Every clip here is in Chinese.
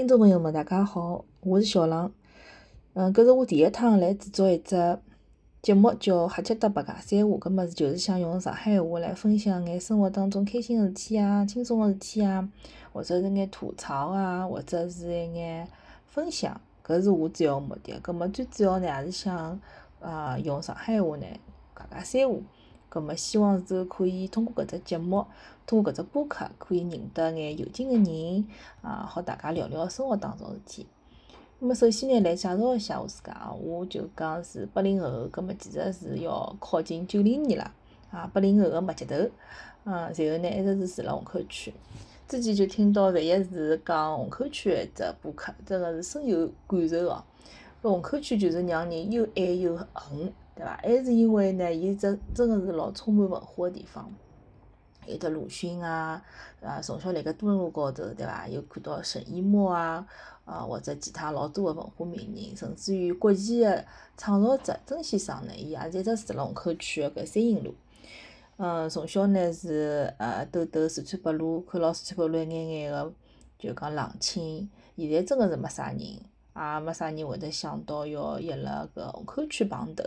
听众朋友们，大家好，我是小浪。嗯，搿是我第一趟来制作一只节目，叫《瞎七搭八尬三胡》。搿么就是想用上海话来分享眼生活当中开心个事体啊、轻松个事体啊，或者是眼吐槽啊，或者是一眼分享。搿是我主要目的。搿么最主要呢，也是想啊用上海话呢尬尬三胡。搿么希望是可以通过搿只节目，通过搿只播客，可以认得眼有劲个人，啊，好大家聊聊生活当中事体。那么首先呢，来介绍一下我自家啊，我就讲是八零后，搿么其实是要靠近九零年了，啊，八零后个末节头，嗯，然后呢一直是住辣虹口区。之前就听到万一是讲虹口区一只播客，真个是深有感受哦。虹口区就是让人又爱又恨。对伐？还是因为呢，伊真真个是老充满文化个地方，有得鲁迅啊，啊，从小辣盖多伦路高头，对伐？有看到沈一墨啊，啊，或者其他老多个文化名人，甚至于国际个创造者曾先生呢，伊也是一直住辣虹口区个搿三营路。嗯，从小呢是呃兜兜四川北路，看牢四川北路一眼眼个，就讲冷清。现在真个是没啥人。也没啥人会得想到要约辣搿虹口区碰头，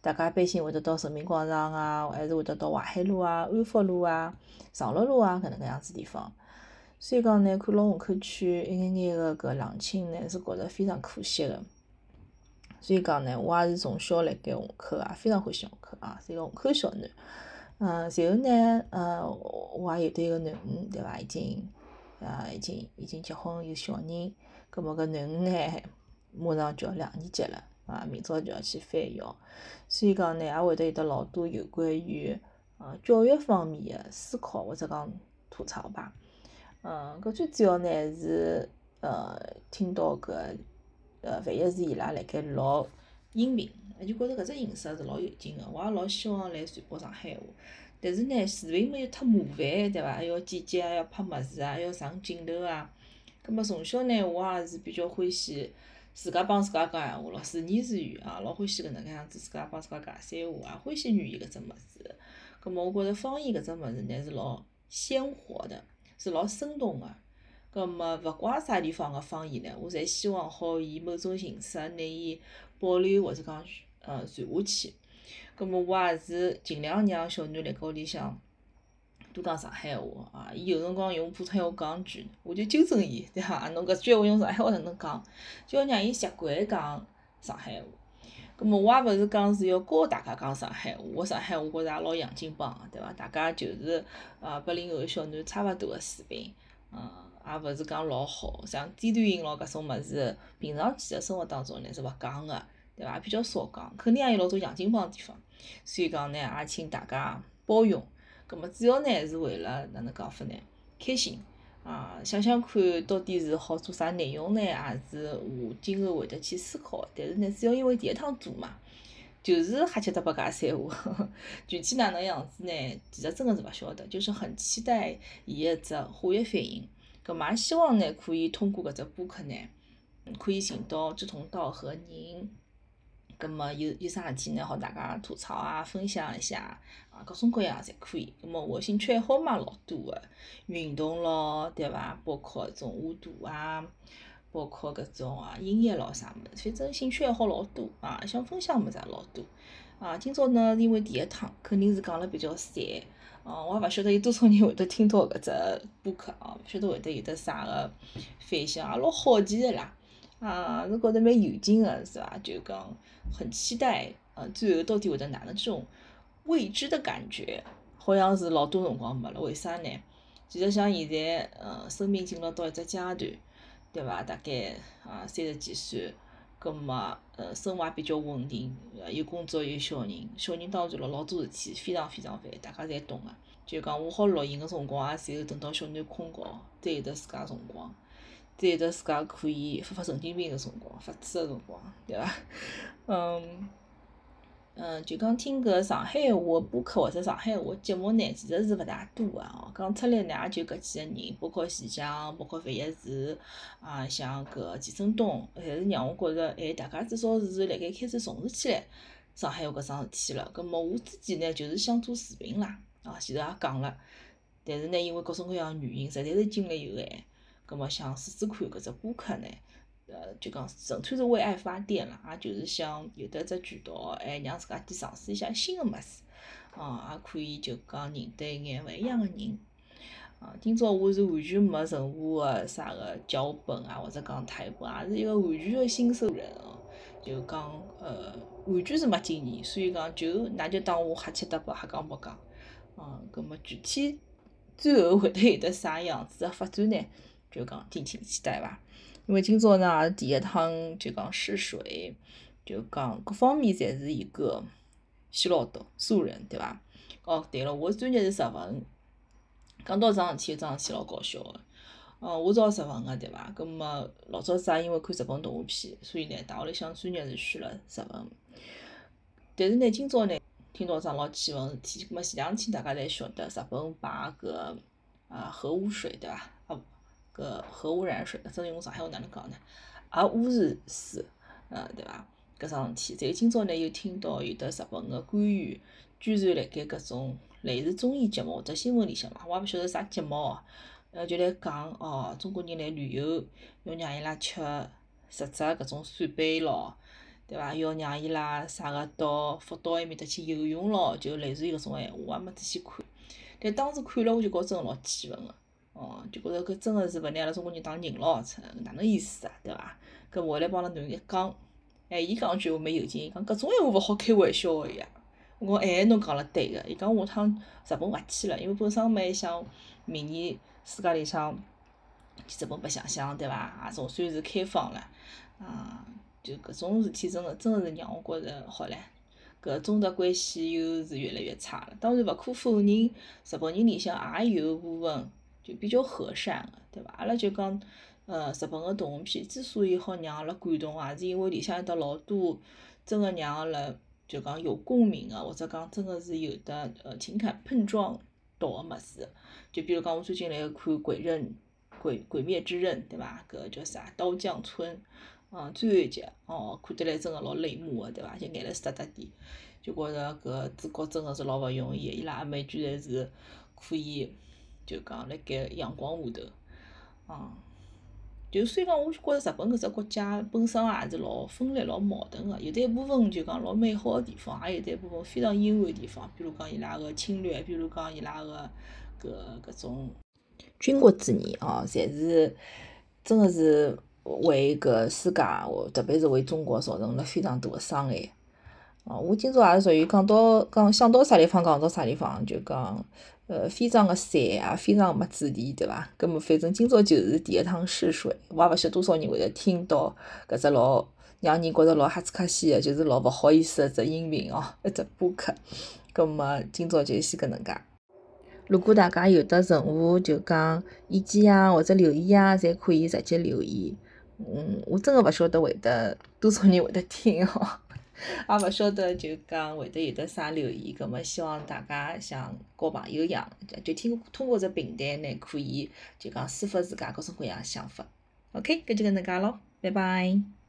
大家一般性会得到人民广场啊，还是会得到淮海路啊、安福路啊、长乐路啊搿能介样子地方。所以讲呢，看牢虹口区一眼眼个搿冷清呢，是觉着非常可惜个。所以讲呢，我也是从小辣盖虹口啊，非常欢喜虹口啊，是一个虹口小囡。嗯，随后呢，呃，我也有得一个囡恩，对伐？已经，呃，已经已经结婚有小人。葛末搿囡恩呢，马上就要两年级了，啊，明朝就要去返校，所以讲呢，也会得有得老多有关于呃教育方面的思考或者讲吐槽吧。嗯，搿最主要呢是呃听到搿呃万一是伊拉辣盖录音频，就觉着搿只形式是老有劲个，我也老希望来传播上海话。但是呢，视频嘛又忒麻烦，对伐？还要剪辑，还要拍物事啊，还要上镜头啊。葛末从小呢，我也是比较欢喜自家帮自家讲闲话咯，自言自语啊，老欢喜搿能介样子自家帮自家讲三胡啊，欢喜语言搿只物事。葛末我觉着方言搿只物事呢是老鲜活的，是老生动个。葛末勿怪啥地方个方言呢，我侪希望好以某种形式拿伊保留或者讲呃传下去。葛末我也是尽量让小囡辣盖屋里向。多讲上海话啊！伊有辰光用普通话讲句，我就纠正伊，对伐？侬搿句闲话用上海话哪能讲？就要让伊习惯讲上海话。葛末我也勿是讲是要教大家讲上海话，我上海话觉着也老洋泾浜个，对伐？大家就是呃八零后小囡差勿多个水平，嗯，也勿是讲老好，像低端音咯搿种物事，平常其实生活当中呢是勿讲个，对伐？比较少讲，肯定也有老多洋泾浜地方，所以讲呢，也请大家包容。葛末主要呢是为了哪能讲法呢？开心啊！想想看到底是好做啥内容呢？也是我今后会得去思考。但是呢，主要因为第一趟做嘛，就是瞎七搭八尬三胡，具体哪能样子呢？其实真个是勿晓得，就是很期待伊一只化学反应。葛末也希望呢，可以通过搿只播客呢，可以寻到志同道合人。葛末有有啥事体呢？好大家吐槽啊，分享一下啊，各种各样侪可以。葛末我兴趣爱好嘛老多个，运动咯，对伐？包括种画图啊，包括搿种啊音乐咯啥物事，反正兴趣爱好老多啊，想分享物事也老多。啊，今朝呢，因为第一趟，肯定是讲了比较散。哦，我也勿晓得有多少人会得听到搿只播客啊，勿晓得会得有得啥个反响，也老好奇个啦。啊，是觉着蛮有劲个，是伐？就讲很期待，呃，最后到底会得哪能这种未知的感觉，好像是老多辰光没了。为啥呢？其实像现在，呃，生命进入到一只阶段，对伐？大概啊三十几岁，葛末呃生活也比较稳定，有工作有小人，小人当然了老多事体，非常非常烦，大家侪懂个。就讲我好录音个辰光，也只有等到小囡困觉，才有得自家辰光。再有得自家可以发发神经病个辰光，发痴个辰光，对伐？嗯，嗯，就讲听搿上海话播客或者上海话节目呢，其实是勿大多个哦。讲出来呢，也就搿几个人，包括徐强，包括范一智，啊，像搿钱振东，侪是让我觉着，哎，大家至少是辣盖开始重视起来上海话搿桩事体了。葛末我自己呢，就是想做视频啦，啊，前头也讲了，但是呢，因为各种各样原因，实在是精力有限。葛末想试试看搿只播客呢，呃，就讲纯粹是为爱发电啦，也就是想有得只渠道，还让自家去尝试一下新个物事，哦，也可以就讲认得一眼勿一样个人。啊，今朝我是完全没任何个啥个脚本啊，或者讲台本，也是一个完全个新手人哦。就讲呃，完全是没经验，所以讲就㑚就当我瞎七搭八瞎讲白讲。嗯，葛末具体最后会得有得啥样子个发展呢？就讲敬请期待伐。因为今朝呢也是第一趟就讲试水，就讲各方面侪是一个新老道素人，对伐？哦，对了，我专业是日文。讲到桩事体，有桩事体老搞笑个。哦，我是学日文个，对伐？葛末老早子也因为看日本动画片，所以呢，大学里向专业是选了日文。但是呢，今朝呢，听到桩老气愤事体，葛末前两天大家侪晓得，日本把搿啊核污水，对伐？啊，搿核污染水，真用上海话哪能讲呢？核污染水，呃，对伐？搿桩事体，再今朝呢，又听到有得日本个官员居然辣盖搿种。类似综艺节目或者新闻里向嘛，我也勿晓得啥节目哦，呃，就来讲哦，中国人来旅游要让伊拉吃实质搿种扇贝咯，对伐？要让伊拉啥个到福岛埃面搭去游泳咯，就类似于搿种闲话，我也没仔细看。但当时看了我就觉着真个老气愤个，哦，就觉着搿真个是勿拿阿拉中国人当人咯，哪能意思啊？对伐？搿我来帮阿拉囡恩一讲，哎，伊讲句话蛮有劲，伊讲搿种闲话勿好开玩笑个呀。我哎，侬讲了对个，伊讲下趟日本勿去了，因为本身嘛还想明年暑假里向去日本白相相，对伐？也总算是开放了，啊，就搿种事体真个真个是让我觉着好唻，搿中日关系又是越来越差了。当然勿可否认，日本人里向也有部分就比较和善个，对伐？阿拉就讲，呃，日本个动画片之所以好让阿拉感动，也是因为里向有得老多真个让阿拉。就讲有共鸣个，或者讲真个是有得呃情感碰撞到个物事，就比如讲我最近来看《鬼刃》《鬼鬼灭之刃》，对伐？搿叫啥？刀匠村，嗯，最后一集，哦，看得来真个老泪目个，对伐？就眼泪湿哒滴，就觉着搿主角真个是老勿容易个，伊拉阿妹居然是可以就讲辣盖阳光下头，嗯。就虽然讲，我觉着日本搿只国家本身也是老分裂、老矛盾个，有的一部分就讲老美好个地方，也有得一部分非常阴暗个地方。比如讲伊拉个侵略，比如讲伊拉个搿搿种军国主义哦，侪是真个是为搿世界，特别是为中国造成了非常大个伤害。哦，我今朝也是属于讲到讲想到啥地方讲到啥地方，就讲。呃，非常个散啊非常没主题，对伐？葛末反正今朝就是第一趟试水，我也勿晓得多少人会得听到搿只老让人觉着老哈斯卡西个，就是老勿好意思个只音频哦，一只播客。葛末今朝就先搿能介。如果大家有得任何就讲意见啊，或者留言啊，侪可以直接留言。嗯，我真个勿晓得会得多少人会得听哦。也勿晓得就讲会得有得啥留言，葛末希望大家像交朋友一样，就听通过这平台呢，可以就讲抒发自家各种各样想法。OK，搿就搿能介咯，拜拜。